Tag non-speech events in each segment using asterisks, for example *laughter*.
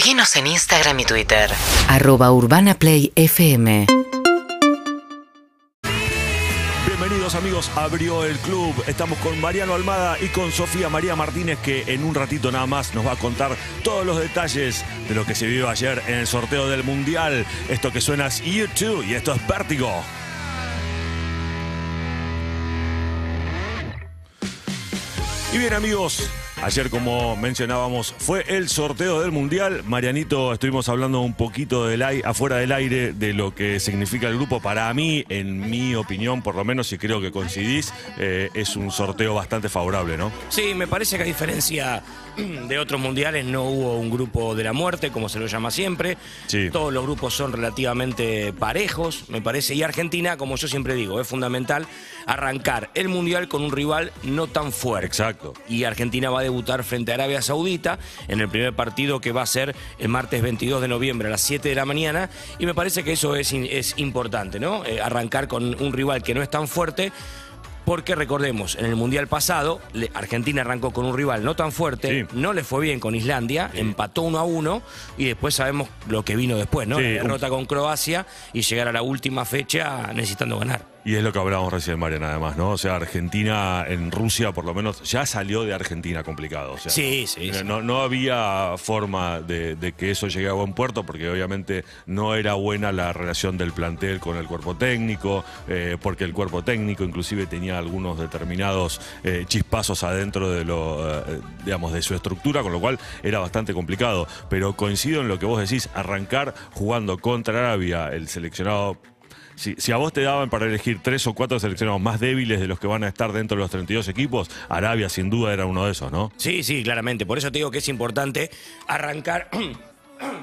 Seguinos en Instagram y Twitter. Arroba Urbana Play FM. Bienvenidos amigos, abrió el club. Estamos con Mariano Almada y con Sofía María Martínez que en un ratito nada más nos va a contar todos los detalles de lo que se vivió ayer en el sorteo del Mundial. Esto que suena es YouTube y esto es Vértigo. Y bien amigos, ayer como mencionábamos fue el sorteo del Mundial. Marianito, estuvimos hablando un poquito del ai- afuera del aire de lo que significa el grupo. Para mí, en mi opinión, por lo menos, y creo que coincidís, eh, es un sorteo bastante favorable, ¿no? Sí, me parece que a diferencia de otros mundiales no hubo un grupo de la muerte, como se lo llama siempre. Sí. Todos los grupos son relativamente parejos, me parece. Y Argentina, como yo siempre digo, es fundamental arrancar el mundial con un rival no tan fuerte. Exacto. Y Argentina va a debutar frente a Arabia Saudita en el primer partido que va a ser el martes 22 de noviembre a las 7 de la mañana. Y me parece que eso es, es importante, ¿no? Eh, arrancar con un rival que no es tan fuerte. Porque recordemos, en el Mundial pasado, Argentina arrancó con un rival no tan fuerte, Sí. no le fue bien con Islandia, empató uno a uno y después sabemos lo que vino después, ¿no? Sí, La derrota con Croacia y llegar a la última fecha necesitando ganar. Y es lo que hablábamos recién, Mariana, además, ¿no? O sea, Argentina en Rusia, por lo menos, ya salió de Argentina complicado. O sea, Sí, sí, sí. No, no había forma de, de que eso llegue a buen puerto, porque obviamente no era buena la relación del plantel con el cuerpo técnico, eh, porque el cuerpo técnico inclusive tenía algunos determinados eh, chispazos adentro de lo, eh, digamos, de su estructura, con lo cual era bastante complicado. Pero coincido en lo que vos decís, arrancar jugando contra Arabia, el seleccionado si, a vos te daban para elegir tres o cuatro seleccionados más débiles de los que van a estar dentro de los 32 equipos, Arabia sin duda era uno de esos, ¿no? Sí, sí, claramente. Por eso te digo que es importante arrancar. *clears throat*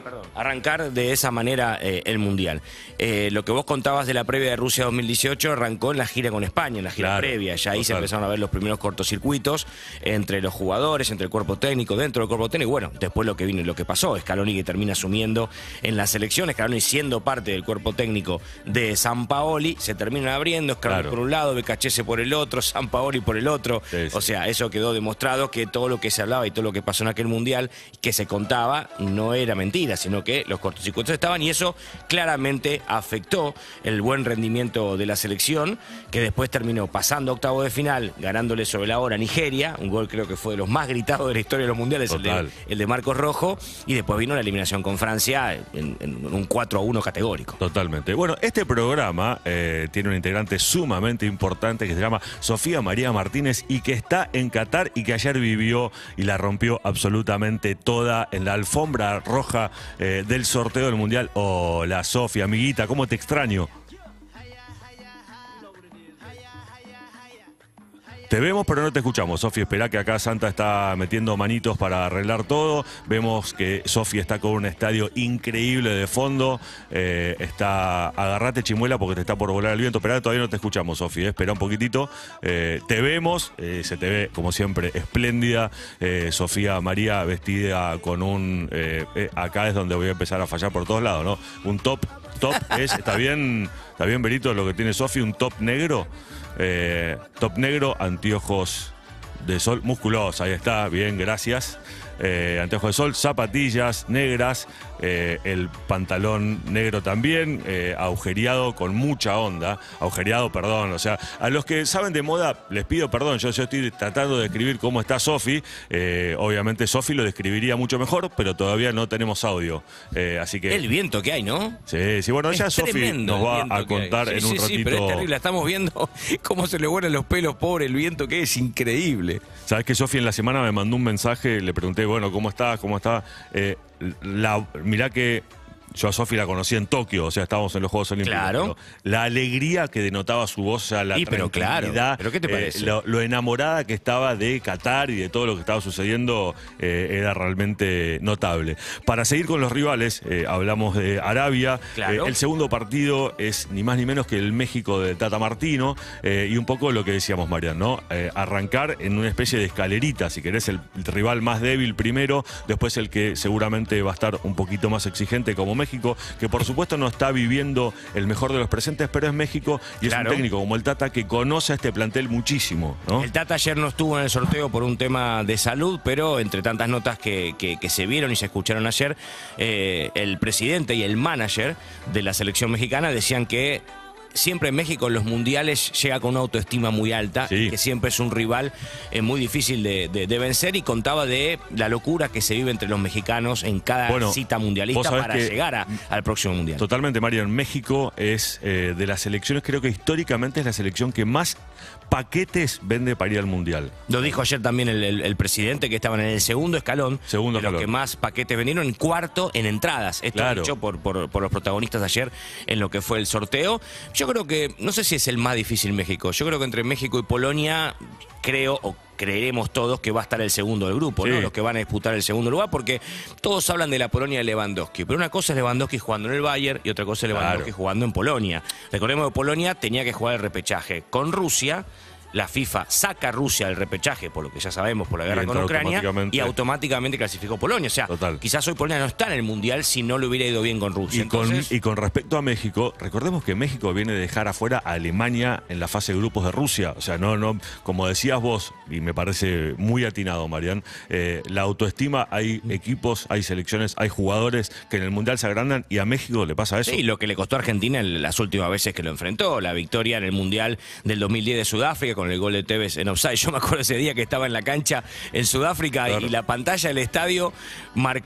Perdón, arrancar de esa manera eh, el Mundial. Eh, lo que vos contabas de la previa de Rusia 2018 arrancó en la gira con España, en la gira Claro, previa. Ya ahí se empezaron a ver los primeros cortocircuitos entre los jugadores, entre el cuerpo técnico, dentro del cuerpo técnico. Bueno, después lo que vino y lo que pasó. Scaloni que termina asumiendo en la selección, Scaloni siendo parte del cuerpo técnico de San Paoli, se terminan abriendo, Scaloni Claro. por un lado, Becachese por el otro, San Paoli por el otro. Sí, sí. O sea, eso quedó demostrado que todo lo que se hablaba y todo lo que pasó en aquel mundial que se contaba no era mentira, sino que los cortocircuitos estaban y eso claramente afectó el buen rendimiento de la selección, que después terminó pasando octavo de final, ganándole sobre la hora a Nigeria, un gol creo que fue de los más gritados de la historia de los mundiales, el de, Total. el de Marcos Rojo, y después vino la eliminación con Francia en, en un 4 a 1 categórico. Totalmente. Bueno, este programa eh, tiene un integrante sumamente importante que se llama Sofía María Martínez y que está en Qatar y que ayer vivió y la rompió absolutamente toda en la alfombra roja eh, del sorteo del Mundial. Hola, Sofía, amiguita, ¿cómo te extraño? Te vemos, pero no te escuchamos. Sofi, espera que acá Santa está metiendo manitos para arreglar todo. Vemos que Sofi está con un estadio increíble de fondo. Eh, está. Agarrate chimuela porque te está por volar el viento. Esperá, todavía no te escuchamos, Sofi. eh. Espera un poquitito. Eh, te vemos. se te ve, como siempre, espléndida. Sofía María vestida con un. acá es donde voy a empezar a fallar por todos lados, ¿no? Un top. Top es. Está bien, está bien, Berito, lo que tiene Sofi, un top negro. Eh, top negro, anteojos de sol, musculosos, ahí está, bien, gracias. Eh, anteojos de sol, zapatillas negras, eh, el pantalón negro también, eh, agujereado con mucha onda, agujereado, perdón, o sea, a los que saben de moda les pido perdón, yo, yo estoy tratando de describir cómo está Sofi, eh, obviamente Sofi lo describiría mucho mejor, pero todavía no tenemos audio, Eh, así que... El viento que hay, ¿no? Sí, sí, bueno, ya Sofi nos va a contar Sí, en sí, un sí, ratito... pero es terrible, estamos viendo *laughs* cómo se le vuelan los pelos, pobre, el viento que es increíble. Sabes que Sofi en la semana me mandó un mensaje, le pregunté, bueno, ¿cómo estás? ¿Cómo está? La, mirá que yo a Sofi la conocí en Tokio, o sea, estábamos en los Juegos Olímpicos. Claro. La alegría que denotaba su voz, o sea, la Y, pero claro, ¿pero qué te eh, parece? lo, lo enamorada que estaba de Qatar y de todo lo que estaba sucediendo eh, era realmente notable. Para seguir con los rivales, eh, hablamos de Arabia. Claro. El segundo partido es ni más ni menos que el México de Tata Martino y un poco lo que decíamos, Marian, ¿no? Arrancar en una especie de escalerita, si querés, el rival más débil primero, después el que seguramente va a estar un poquito más exigente como México México, que por supuesto no está viviendo el mejor de los presentes, pero es México y es un técnico como el Tata que conoce a este plantel muchísimo, ¿no? El Tata ayer no estuvo en el sorteo por un tema de salud, pero entre tantas notas que, que- que se vieron y se escucharon ayer, eh, el presidente y el manager de la selección mexicana decían que siempre en México en los mundiales llega con una autoestima muy alta, Sí. que siempre es un rival eh, muy difícil de, de- de vencer y contaba de la locura que se vive entre los mexicanos en cada Bueno, cita mundialista para llegar a- al próximo mundial. Totalmente, Marian. México es eh, de las selecciones, creo que históricamente es la selección que más paquetes vende para ir al Mundial. Lo dijo ayer también el, el- el presidente que estaban en el segundo escalón. Segundo de los que más paquetes vendieron, en cuarto en entradas. Esto Claro. dicho por, por- por los protagonistas ayer en lo que fue el sorteo. Yo creo que, no sé si es el más difícil México. Yo creo que entre México y Polonia, creo o creeremos todos que va a estar el segundo del grupo, ¿no? Los que van a disputar el segundo lugar, porque todos hablan de la Polonia de Lewandowski. Pero una cosa es Lewandowski jugando en el Bayern y otra cosa es Lewandowski Claro. jugando en Polonia. Recordemos que Polonia tenía que jugar el repechaje con Rusia. La FIFA saca a Rusia del repechaje, por lo que ya sabemos, por la guerra con Ucrania, automáticamente. y automáticamente clasificó Polonia. O sea, Total. quizás hoy Polonia no está en el Mundial si no le hubiera ido bien con Rusia. Y con, Entonces, y con respecto a México, recordemos que México viene de dejar afuera a Alemania en la fase de grupos de Rusia. O sea, no, no, como decías vos, y me parece muy atinado, Marian, eh, la autoestima, hay equipos, hay selecciones, hay jugadores que en el Mundial se agrandan y a México le pasa eso. Sí, lo que le costó a Argentina en las últimas veces que lo enfrentó, la victoria en el Mundial del 2010 de Sudáfrica con el gol de Tevez en offside. Yo me acuerdo ese día que estaba en la cancha en Sudáfrica Claro. y la pantalla del estadio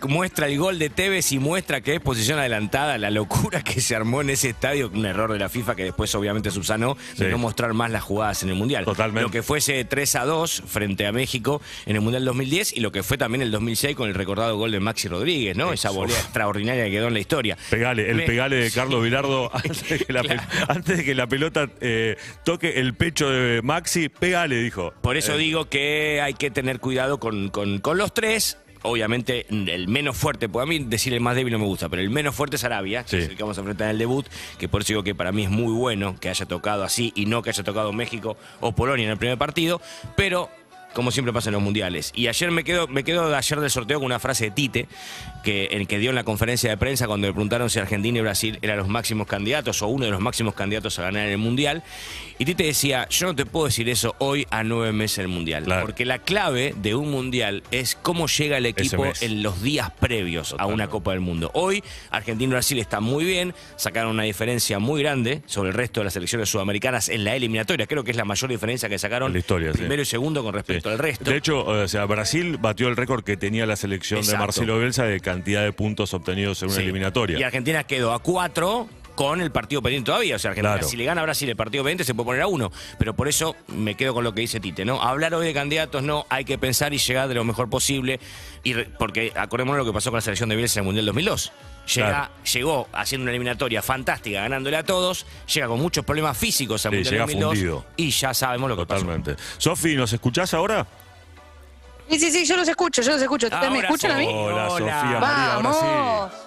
muestra el gol de Tevez y muestra que es posición adelantada, la locura que se armó en ese estadio, un error de la FIFA que después obviamente subsanó de no mostrar más las jugadas en el Mundial. Totalmente. Lo que fue ese 3 a 2 frente a México en el Mundial 2010 y lo que fue también el 2006 con el recordado gol de Maxi Rodríguez, ¿no? Esa volea extraordinaria que quedó en la historia. Pegale, el Me- pegale de Carlos Vilardo *laughs* antes de que la, pe- antes de que la pelota eh, toque el pecho de Maxi, pegale, dijo. Por eso Eh, digo que hay que tener cuidado con, con- con los tres. Obviamente, el menos fuerte, pues a mí decir el más débil no me gusta, pero el menos fuerte es Arabia, que es el que vamos a enfrentar en el debut, que por eso digo que para mí es muy bueno que haya tocado así y no que haya tocado México o Polonia en el primer partido, pero como siempre pasa en los mundiales. Y ayer me quedo, me quedo de ayer del sorteo con una frase de Tite, que, en que dio en la conferencia de prensa cuando le preguntaron si Argentina y Brasil eran los máximos candidatos o uno de los máximos candidatos a ganar en el mundial. Y Tite decía, yo no te puedo decir eso hoy a nueve meses del mundial. Claro. Porque la clave de un mundial es cómo llega el equipo en los días previos a una. Copa del Mundo. Hoy Argentina y Brasil están muy bien, sacaron una diferencia muy grande sobre el resto de las selecciones sudamericanas en la eliminatoria. Creo que es la mayor diferencia que sacaron En la historia, sí. primero y segundo con respecto Resto. De hecho, o sea, Brasil batió el récord que tenía la selección Exacto. de Marcelo Bielsa de cantidad de puntos obtenidos en una Sí. eliminatoria. Y Argentina quedó a cuatro con el partido pendiente todavía. O sea, Argentina, Claro. si le gana a Brasil el partido pendiente, se puede poner a uno. Pero por eso me quedo con lo que dice Tite, ¿no? Hablar hoy de candidatos no, hay que pensar y llegar de lo mejor posible. Y re- porque acordémonos lo que pasó con la selección de Bielsa en el Mundial 2002. Llega, Claro. Llegó haciendo una eliminatoria fantástica, ganándole a todos, llega con muchos problemas físicos al Sí, Mundial llega 2002 fundido. y ya sabemos lo que pasó. Totalmente. Sofi, ¿nos escuchás ahora? Sí, sí, sí, yo los escucho, yo los escucho. ¿Ustedes me escuchan a mí? Hola, Hola. Sofía María, ahora sí.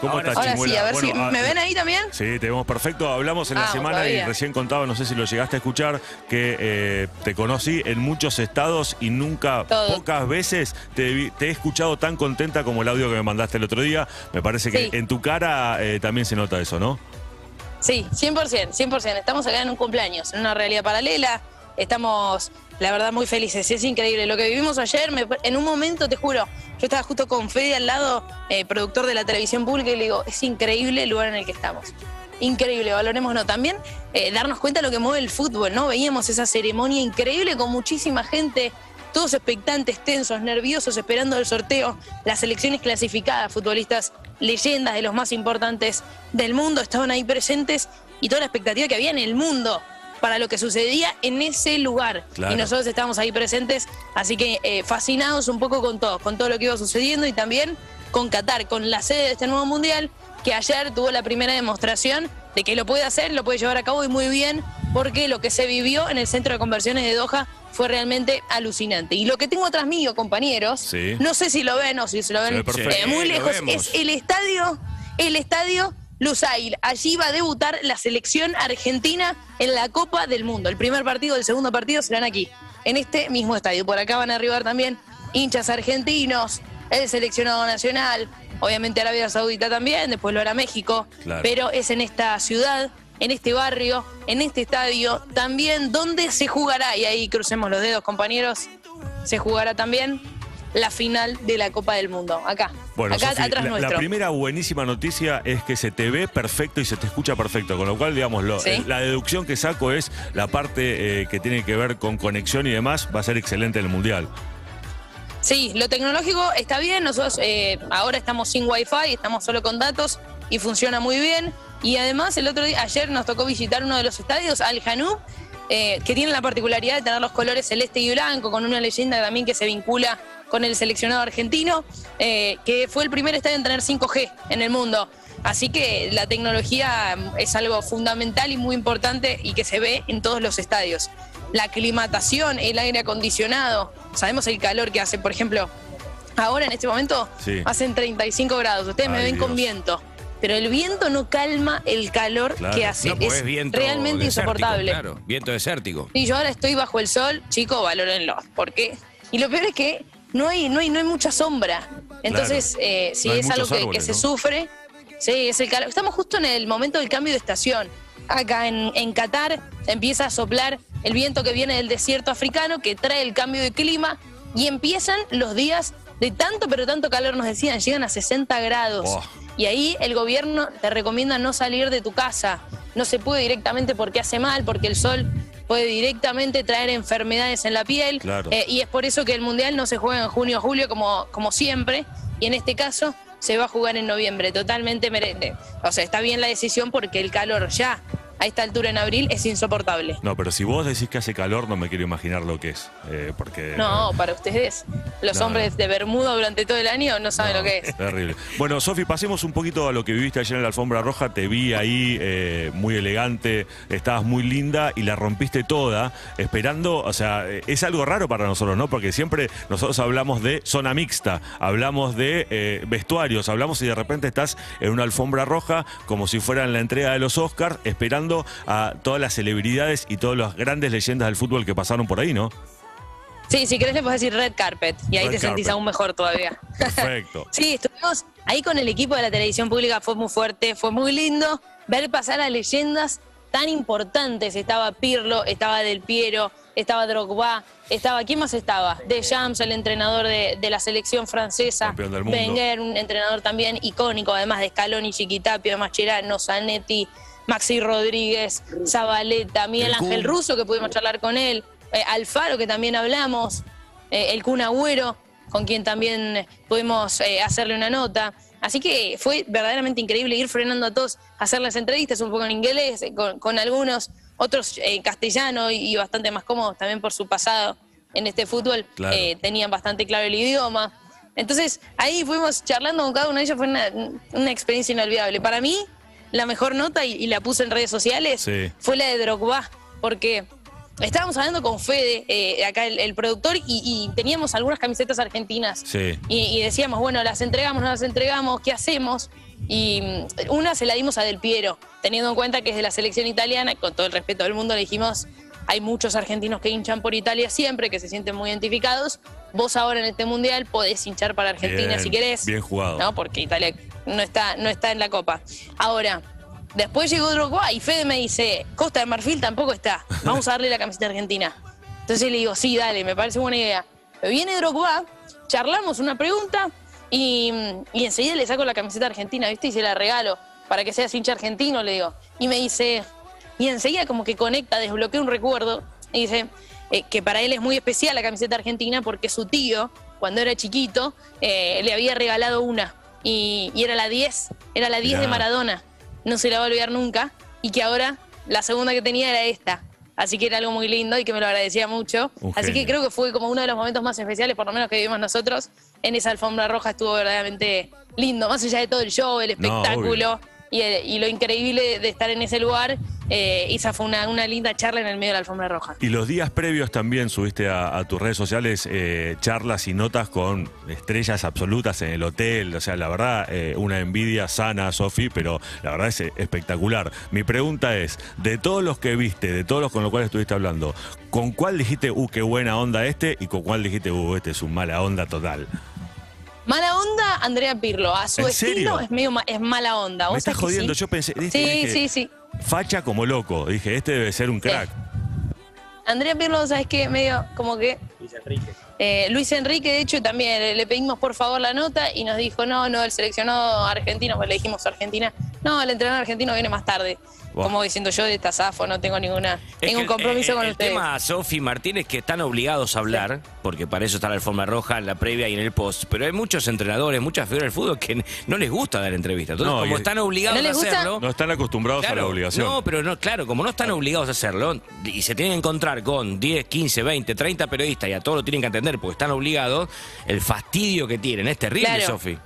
¿Cómo Ahora estás, Ahora sí, a ver Bueno, si. ah, ¿Me ven ahí también? Sí, te vemos perfecto. Hablamos en la Vamos, semana y recién contaba, no sé si lo llegaste a escuchar, que eh, te conocí en muchos estados y nunca, Todo. pocas veces te, he escuchado tan contenta como el audio que me mandaste el otro día. Me parece que Sí. en tu cara eh, también se nota eso, ¿no? Sí, 100%, 100%. Estamos acá en un cumpleaños, en una realidad paralela. Estamos, la verdad, muy felices. Es increíble. Lo que vivimos ayer, me- en un momento, te juro, yo estaba justo con Fede al lado, eh, productor de la televisión pública, y le digo, es increíble el lugar en el que estamos. Increíble, valorémoslo también. eh, darnos cuenta de lo que mueve el fútbol, ¿no? Veíamos esa ceremonia increíble con muchísima gente, todos expectantes, tensos, nerviosos, esperando el sorteo, las selecciones clasificadas, futbolistas, leyendas de los más importantes del mundo estaban ahí presentes y toda la expectativa que había en el mundo para lo que sucedía en ese lugar. Claro. Y nosotros estábamos ahí presentes, así que eh, fascinados un poco con todo, con todo lo que iba sucediendo y también con Qatar, con la sede de este nuevo mundial, que ayer tuvo la primera demostración de que lo puede hacer, lo puede llevar a cabo y muy bien, porque lo que se vivió en el centro de conversiones de Doha fue realmente alucinante. Y lo que tengo atrás mío, compañeros, Sí. no sé si lo ven o si se lo ven eh, muy lo lejos, es el estadio, el estadio Lusail. Allí va a debutar la selección argentina en la Copa del Mundo. El primer partido, el segundo partido serán aquí, en este mismo estadio. Por acá van a arribar también hinchas argentinos, el seleccionado nacional, obviamente Arabia Saudita también, después lo hará México, Claro. pero es en esta ciudad, en este barrio, en este estadio, también donde se jugará, y ahí crucemos los dedos compañeros, se jugará también la final de la Copa del Mundo, acá, Bueno, acá Sofi, atrás la, la nuestro. primera buenísima noticia es que se te ve perfecto y se te escucha perfecto, con lo cual, digamos, lo- Sí. eh, la deducción que saco es la parte eh, que tiene que ver con conexión y demás, va a ser excelente en el Mundial. Sí, lo tecnológico está bien. Nosotros eh, ahora estamos sin wifi, estamos solo con datos y funciona muy bien. Y además, el otro día, ayer nos tocó visitar uno de los estadios, Al Janú, eh, que tiene la particularidad de tener los colores celeste y blanco, con una leyenda también que se vincula con el seleccionado argentino, eh, que fue el primer estadio en tener 5G en el mundo. Así que la tecnología mm, es algo fundamental y muy importante y que se ve en todos los estadios. La climatación, el aire acondicionado, sabemos el calor que hace, por ejemplo, ahora en este momento Sí. hacen 35 grados, ustedes me ven con viento, pero el viento no calma el calor Claro. que hace, No, es viento realmente insoportable. Claro, viento desértico. Y yo ahora estoy bajo el sol, chicos, valórenlo. ¿Por qué? Y lo peor es que no hay, no hay, no hay mucha sombra. Entonces, eh, si No es algo que, se ¿no? sufre, sí, es el calor. Estamos justo en el momento del cambio de estación. Acá en, en Qatar empieza a soplar el viento que viene del desierto africano, que trae el cambio de clima, y empiezan los días de tanto, pero tanto calor, nos decían, llegan a 60 grados. Oh. Y ahí el gobierno te recomienda no salir de tu casa. No se puede directamente porque hace mal, porque el sol puede directamente traer enfermedades en la piel. Claro. Eh, y es por eso que el Mundial no se juega en junio o julio como, como siempre. Y en este caso se va a jugar en noviembre. Totalmente mere- O sea, está bien la decisión porque el calor ya a esta altura en abril es insoportable. No, pero si vos decís que hace calor, no me quiero imaginar lo que es. eh, porque. No, para ustedes, los No, hombres de Bermuda durante todo el año no saben No, lo que es. Terrible. Bueno, Sofi, pasemos un poquito a lo que viviste ayer en la alfombra roja. Te vi ahí eh, muy elegante, estabas muy linda y la rompiste toda, esperando, o sea, eh, es algo raro para nosotros, ¿no? Porque siempre nosotros hablamos de zona mixta, hablamos de eh, vestuarios, hablamos y de repente estás en una alfombra roja como si fuera en la entrega de los Oscars, esperando a todas las celebridades y todas las grandes leyendas del fútbol que pasaron por ahí, ¿no? Sí, si querés le puedes decir red carpet y ahí Red te sentís carpet. aún mejor todavía. Perfecto. *laughs* Sí, estuvimos ahí con el equipo de la televisión pública, fue muy fuerte, fue muy lindo ver pasar a leyendas tan importantes. Estaba Pirlo, estaba Del Piero, estaba Drogba, estaba, ¿quién más estaba? De Jams, el entrenador de, de la selección francesa. Campeón del mundo. Wenger, un entrenador también icónico, además de Scaloni, Chiquitapio, Mascherano, Zanetti, Maxi Rodríguez, Zabaleta, Miguel. Ángel Russo, que pudimos charlar con él, eh, Alfaro, que también hablamos, eh, el Kun Agüero, con quien también pudimos eh, hacerle una nota. Así que fue verdaderamente increíble ir frenando a todos, hacer las entrevistas un poco en inglés, con, con algunos, otros en castellano y, y bastante más cómodos también por su pasado en este fútbol. Claro. eh, tenían bastante claro el idioma. Entonces ahí fuimos charlando con cada uno de ellos, fue una, una experiencia inolvidable. Para mí, la mejor nota, y, y la puse en redes sociales, Sí. fue la de Drogba, porque estábamos hablando con Fede, eh, acá el, el productor, y, y teníamos algunas camisetas argentinas. Sí. Y, y decíamos, bueno, las entregamos, no las entregamos, ¿qué hacemos? Y mm, una se la dimos a Del Piero, teniendo en cuenta que es de la selección italiana, con todo el respeto del mundo le dijimos, hay muchos argentinos que hinchan por Italia siempre, que se sienten muy identificados. Vos ahora en este mundial podés hinchar para Argentina Bien, si querés. bien jugado. ¿no? Porque Italia no está, no está en la Copa. Ahora, después llegó Drogba y Fede me dice, Costa de Marfil tampoco está, vamos a darle la camiseta argentina. Entonces le digo, sí, dale, me parece buena idea. Pero viene Drogba, charlamos una pregunta y, y enseguida le saco la camiseta argentina, ¿viste? Y se la regalo para que seas hincha argentino, le digo. Y me dice, y enseguida como que conecta, desbloquea un recuerdo y dice eh, que para él es muy especial la camiseta argentina porque su tío, cuando era chiquito, eh, le había regalado una y, y era la 10, era la 10 de. Maradona. No se la va a olvidar nunca y que ahora la segunda que tenía era esta. Así que era algo muy lindo y que me lo agradecía mucho. Un Así que creo que fue como uno de los momentos más especiales, por lo menos que vivimos nosotros. En esa alfombra roja estuvo verdaderamente lindo, más allá de todo el show, el No, espectáculo y, el- y lo increíble de estar en ese lugar. eh, esa fue una, una linda charla en el medio de la alfombra roja. Y los días previos también subiste a, tus redes sociales eh, charlas y notas con estrellas absolutas en el hotel. O sea, la verdad, eh, una envidia sana, Sofi, pero la verdad es eh, espectacular. Mi pregunta es, de todos los que viste, de todos los con los cuales estuviste hablando, ¿con cuál dijiste, uh, qué buena onda este? Y con cuál dijiste, uh, este es un mala onda total? Mala onda, Andrea Pirlo. A su ¿En estilo serio? es medio ma- es mala onda. Me ¿Vos estás sabés que jodiendo, sí? yo pensé. Sí, Dije, sí, sí. Facha como loco. Dije, este debe ser un crack. Andrea Pirlo, ¿sabes qué? Medio como que. Luis Enrique. Luis Enrique, de hecho, también le, le pedimos por favor la nota y nos dijo, no, no, el seleccionado argentino, pues le dijimos Argentina, no, el entrenador argentino viene más tarde. Buah. Como diciendo yo de esta zafo, no tengo ninguna, Es ningún que el- compromiso el, con el ustedes. tema, Sofi Martínez, que están obligados a hablar, porque para eso está la alfombra roja, en la previa y en el post. Pero hay muchos entrenadores, muchas figuras del fútbol que no les gusta dar entrevistas. Entonces, No, como están obligados ¿No les a gusta? hacerlo. No están acostumbrados a la obligación. No, pero no, claro, como no están obligados a hacerlo y se tienen que encontrar con 10, 15, 20, 30 periodistas y a todos lo tienen que atender porque están obligados, el fastidio que tienen es terrible, Claro. Sofi.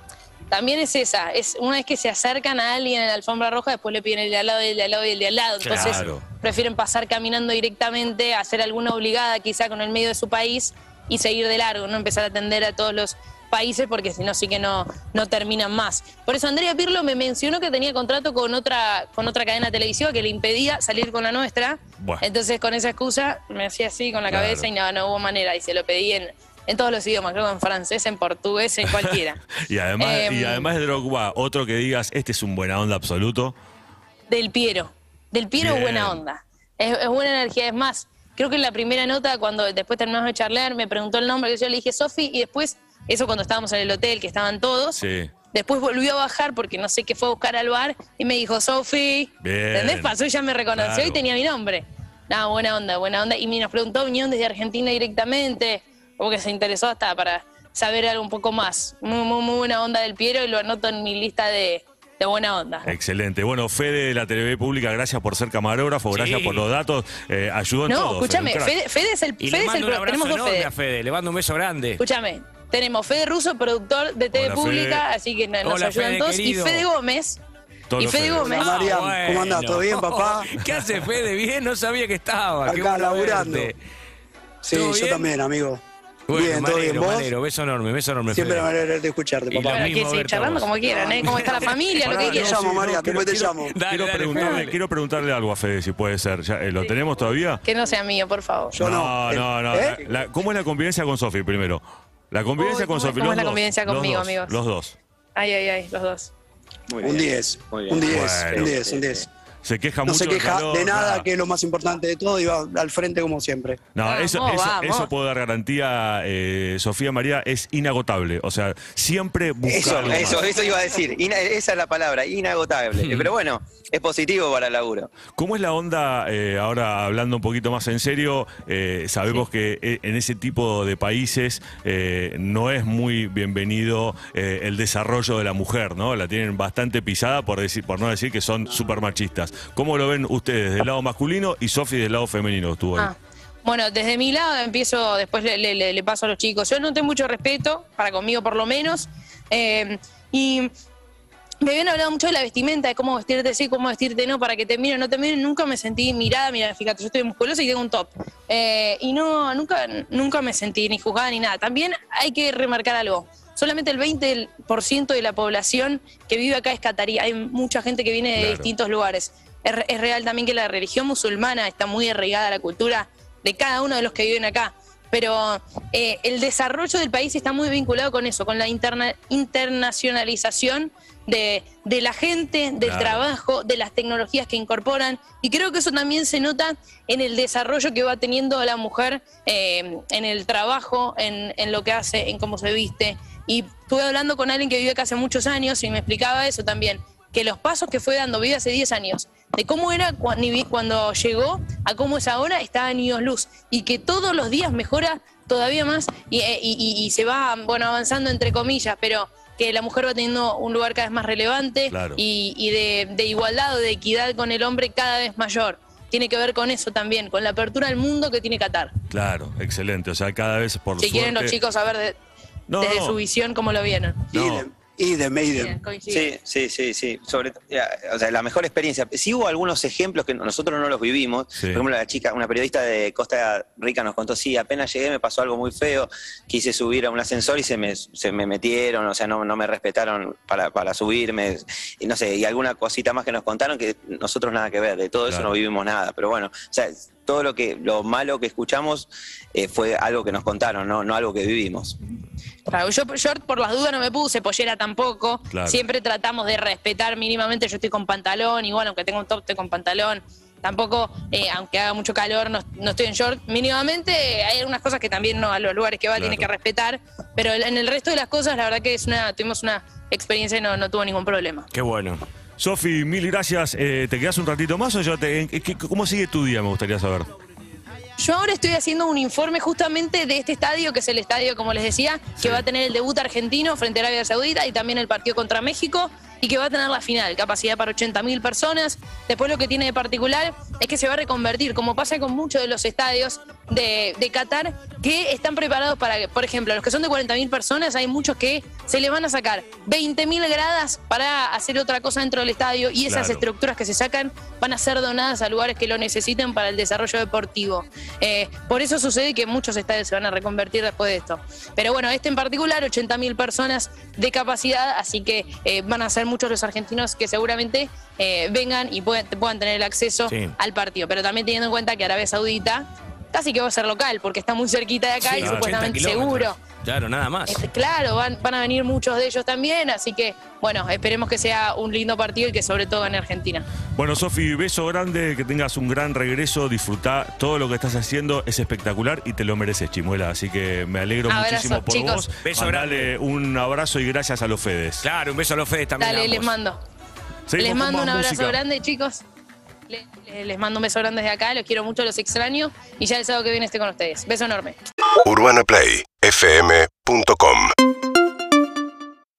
También es esa, es una vez que se acercan a alguien en la alfombra roja, después le piden el de al lado, el de al lado y el de al lado. Entonces Claro. prefieren pasar caminando directamente, hacer alguna obligada quizá con el medio de su país y seguir de largo, no empezar a atender a todos los países porque si no sí que no, no terminan más. Por eso Andrea Pirlo me mencionó que tenía contrato con otra, con otra cadena televisiva que le impedía salir con la nuestra. Entonces con esa excusa me hacía así con la Claro. cabeza y no, no hubo manera y se lo pedí en, en todos los idiomas, creo que en francés, en portugués, en cualquiera. *laughs* Y además, y Em, además de Drogba, otro que digas, este es un buena onda absoluto. Del Piero. Del Piero es Bien. buena onda. Es, es buena energía. Es más, creo que en la primera nota, cuando después terminamos de charlar, me preguntó el nombre, que yo le dije Sofi, y después, eso cuando estábamos en el hotel, que estaban todos, Sí. después volvió a bajar porque no sé qué fue a buscar al bar, y me dijo Sofi. ¿Entendés? Pasó y ya me reconoció Claro. y tenía mi nombre. Nada, buena onda, buena onda. Y me nos preguntó, vinieron desde Argentina directamente, como que se interesó hasta para saber algo un poco más. Muy, muy, muy buena onda del Piero y lo anoto en mi lista de, de buena onda. Excelente. Bueno, Fede de la TV Pública, gracias por ser camarógrafo, Sí. gracias por los datos. eh, ayudó en No, todo. escúchame, Fede. Fede, Fede es el, Y Fede le es el mando un pro- tenemos dos Fede. a Fede, le mando un beso grande. Escúchame, tenemos Fede Russo, productor de TV Hola, Pública, Fede. así que nos Hola, ayudan Fede, todos. querido. Y Fede Gómez. Todos y Fede. Gómez. Hola, Mariam, ¿cómo andás? ¿Todo bien, papá? *laughs* ¿Qué hace Fede? Bien, no sabía que estaba. Acá laburando. verte. Sí, ¿Todo yo bien? también, amigo. Bueno, bien, todo bien. alegro. Beso enorme, beso enorme, Siempre me alegra de escucharte, Y lo papá. Bueno, mismo que sí, verte charlando vos. como quieran, ¿eh? ¿Cómo está la *laughs* familia? lo que quieran. llamo, sí, María, después te quiero- llamo. Dale, quiero, dale, preguntarle, quiero preguntarle algo a Fede, si puede ser. Ya, eh, ¿Lo tenemos todavía? Que no sea mío, por favor. Yo no, no. no, no. ¿Eh? La- la- ¿Cómo es la convivencia con Sofi primero? La convivencia Uy, con ¿cómo- Sofi. cómo los es la dos, convivencia los conmigo, dos, amigos? Los dos. Ay, ay, ay, los dos. Un 10, Muy bien. un 10, Bueno. un 10, un 10. Se queja No mucho se del queja calor, de nada, nada. que es lo más importante de todo, y va al frente como siempre. No, Vamos, eso, eso, eso puedo dar garantía, eh, Sofía María, es inagotable. O sea, siempre busca Eso, algo eso, más. eso iba a decir. Ina- esa es la palabra, inagotable. *laughs* Pero bueno, es positivo para el laburo. ¿Cómo es la onda, eh, ahora hablando un poquito más en serio, eh, sabemos que eh, en ese tipo de países eh, no es muy bienvenido eh, el desarrollo de la mujer, ¿no? La tienen bastante pisada, por, decir, por no decir que son súper machistas. ¿Cómo lo ven ustedes del lado masculino y Sofi del lado femenino estuvo ahí? Ah, Bueno, desde mi lado empiezo, después le paso a los chicos. Yo noté mucho respeto, para conmigo por lo menos, eh, y me habían hablado mucho de la vestimenta, de cómo vestirte sí, cómo vestirte no, para que te miren, no te miren. Nunca me sentí mirada, mira, fíjate, yo estoy musculosa y tengo un top. Eh, y no, nunca, nunca me sentí ni juzgada ni nada. También hay que remarcar algo. Solamente el 20% de la población que vive acá es catarí. Hay mucha gente que viene de Claro. distintos lugares. Es, re- es real también que la religión musulmana está muy arraigada a la cultura de cada uno de los que viven acá. Pero eh, el desarrollo del país está muy vinculado con eso, con la interna- internacionalización de, de la gente, del Claro. trabajo, de las tecnologías que incorporan. Y creo que eso también se nota en el desarrollo que va teniendo la mujer eh, en el trabajo, en, en lo que hace, en cómo se viste. Y estuve hablando con alguien que vive acá hace muchos años y me explicaba eso también, que los pasos que fue dando, vive hace 10 años, de cómo era cuando llegó a cómo es ahora, está en años luz. Y que todos los días mejora todavía más y, eh, y- y- y se va, bueno, avanzando entre comillas, pero que la mujer va teniendo un lugar cada vez más relevante Claro. y, y de, de igualdad o de equidad con el hombre cada vez mayor. Tiene que ver con eso también, con la apertura al mundo que tiene Qatar. Claro, excelente. O sea, cada vez por Si quieren los chicos saber de- No, desde no. su visión cómo lo vieron. No. Idem, idem. Sí, sí, sí, sí. Sobre, ya, o sea, la mejor experiencia. Sí hubo algunos ejemplos que nosotros no los vivimos. Sí. Por ejemplo, la chica, una periodista de Costa Rica nos contó, sí, apenas llegué me pasó algo muy feo. Quise subir a un ascensor y se me, se me metieron, o sea, no, no me respetaron para, para subirme. Y no sé, y alguna cosita más que nos contaron que nosotros nada que ver. De todo eso no vivimos nada. Pero bueno, o sea, todo lo que lo malo que escuchamos eh, fue algo que nos contaron, no, no algo que vivimos. Claro, yo short por las dudas no me puse, pollera tampoco. Claro. Siempre tratamos de respetar mínimamente. Yo estoy con pantalón, igual aunque tengo un top, estoy con pantalón. Tampoco, eh, aunque haga mucho calor, no, no estoy en short. Mínimamente eh, hay algunas cosas que también no, a los lugares que va Claro. tiene que respetar. Pero en el resto de las cosas, la verdad que es una, tuvimos una experiencia y no, no tuvo ningún problema. Qué bueno. Sofi, mil gracias. Eh, ¿Te quedas un ratito más o yo te, ¿Cómo sigue tu día? Me gustaría saber. Yo ahora estoy haciendo un informe justamente de este estadio, que es el estadio, como les decía, Sí. que va a tener el debut argentino frente a Arabia Saudita y también el partido contra México y que va a tener la final, capacidad para 80.000 personas. Después lo que tiene de particular es que se va a reconvertir, como pasa con muchos de los estadios de, de Qatar, que están preparados para, por ejemplo, los que son de 40.000 personas, hay muchos que se les van a sacar 20.000 gradas para hacer otra cosa dentro del estadio y esas Claro. estructuras que se sacan van a ser donadas a lugares que lo necesiten para el desarrollo deportivo. Eh, por eso sucede que muchos estadios se van a reconvertir después de esto. Pero bueno, este en particular, 80.000 personas de capacidad, así que eh, van a ser muchos los argentinos que seguramente eh, vengan y puedan, puedan tener el acceso Sí. al partido. Pero también teniendo en cuenta que Arabia Saudita casi que va a ser local, porque está muy cerquita de acá Sí, y 80 supuestamente seguro. Claro, nada más. Este, Claro, van, van a venir muchos de ellos también, así que bueno, esperemos que sea un lindo partido y que sobre todo gane Argentina. Bueno, Sofi, beso grande, que tengas un gran regreso, disfrutá todo lo que estás haciendo, es espectacular y te lo mereces, Chimuela. Así que me alegro Abrazo, muchísimo por chicos. vos. Beso Mandale un abrazo y gracias a los Fedes. Claro, un beso a los Fedes también. Dale, les mando. Seguimos les mando un abrazo música. grande, chicos. Le- le- Les mando un beso grande desde acá, los quiero mucho, los extraño y ya el sábado que viene estoy con ustedes. Beso enorme.